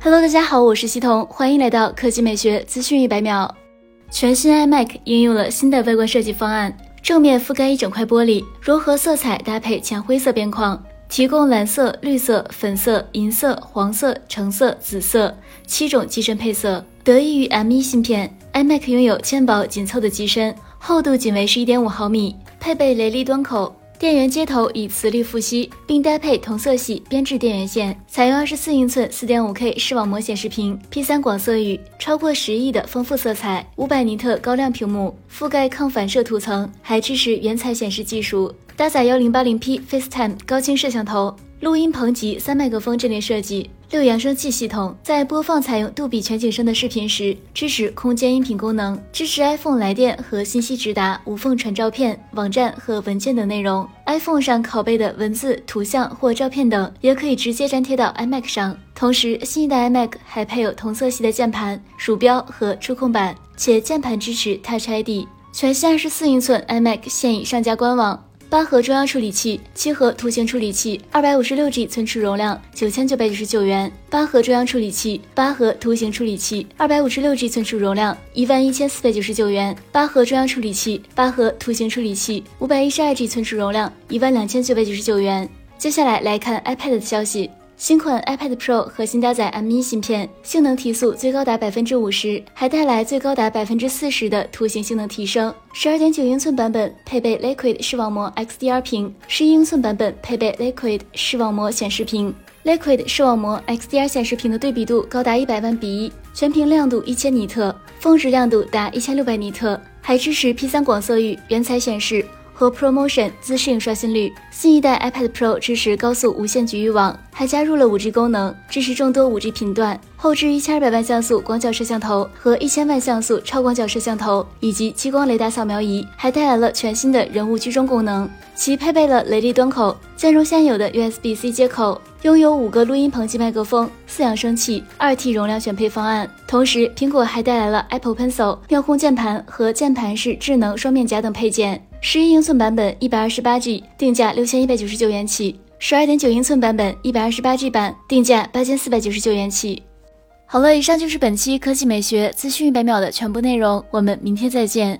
Hello，大家好，我是西彤，欢迎来到科技美学资讯一百秒。全新 iMac 应用了新的外观设计方案，正面覆盖一整块玻璃，柔和色彩搭配浅灰色边框，提供蓝色、绿色、粉色、银色、黄色、橙色、紫色七种机身配色。得益于 M1 芯片，iMac 拥有纤薄紧凑的机身，厚度仅为十一点五毫米，配备雷利端口。电源接头以磁力复吸，并搭配同色系编制电源线，采用二十四英寸四点五 K 视网膜显示屏，P 三广色域，超过十亿的丰富色彩，五百尼特高亮屏幕，覆盖抗反射涂层，还支持原彩显示技术，搭载幺零八零 P FaceTime 高清摄像头，录音棚及三麦克风阵列设计。六扬声器系统在播放采用杜比全景声的视频时，支持空间音频功能，支持 iPhone 来电和信息直达，无缝传照片、网站和文件等内容。iPhone 上拷贝的文字、图像或照片等，也可以直接粘贴到 iMac 上。同时，新一代 iMac 还配有同色系的键盘、鼠标和触控板，且键盘支持 Touch ID。全新二十四英寸 iMac 现已上架官网。八核中央处理器，七核图形处理器，二百五十六 G 存储容量，九千九百九十九元。八核中央处理器，八核图形处理器，二百五十六 G 存储容量，一万一千四百九十九元。八核中央处理器，八核图形处理器，五百一十二 G 存储容量，一万两千九百九十九元。接下来来看 iPad 的消息。新款 iPad Pro 核心搭载 M1 芯片，性能提速最高达百分之五十，还带来最高达百分之四十的图形性能提升。十二点九英寸版本配备 Liquid 视网膜 XDR 屏，十一英寸版本配备 Liquid 视网膜显示屏。Liquid 视网膜 XDR 显示屏的对比度高达一百万比一，全屏亮度一千尼特，峰值亮度达一千六百尼特，还支持 P3 广色域原彩显示。和 ProMotion 自适应刷新率，新一代 iPad Pro 支持高速无线局域网，还加入了 5G 功能，支持众多 5G 频段。后置一千二百万像素广角摄像头和一千万像素超广角摄像头，以及激光雷达扫描仪，还带来了全新的人物居中功能。其配备了雷利端口，兼容现有的 USB-C 接口，拥有五个录音棚级麦克风、四扬声器、二 T 容量选配方案。同时，苹果还带来了 Apple Pencil 妙控键盘和键盘式智能双面夹等配件。十一英寸版本一百二十八 G，定价六千一百九十九元起；十二点九英寸版本一百二十八 G 版，定价八千四百九十九元起。好了，以上就是本期科技美学资讯一百秒的全部内容，我们明天再见。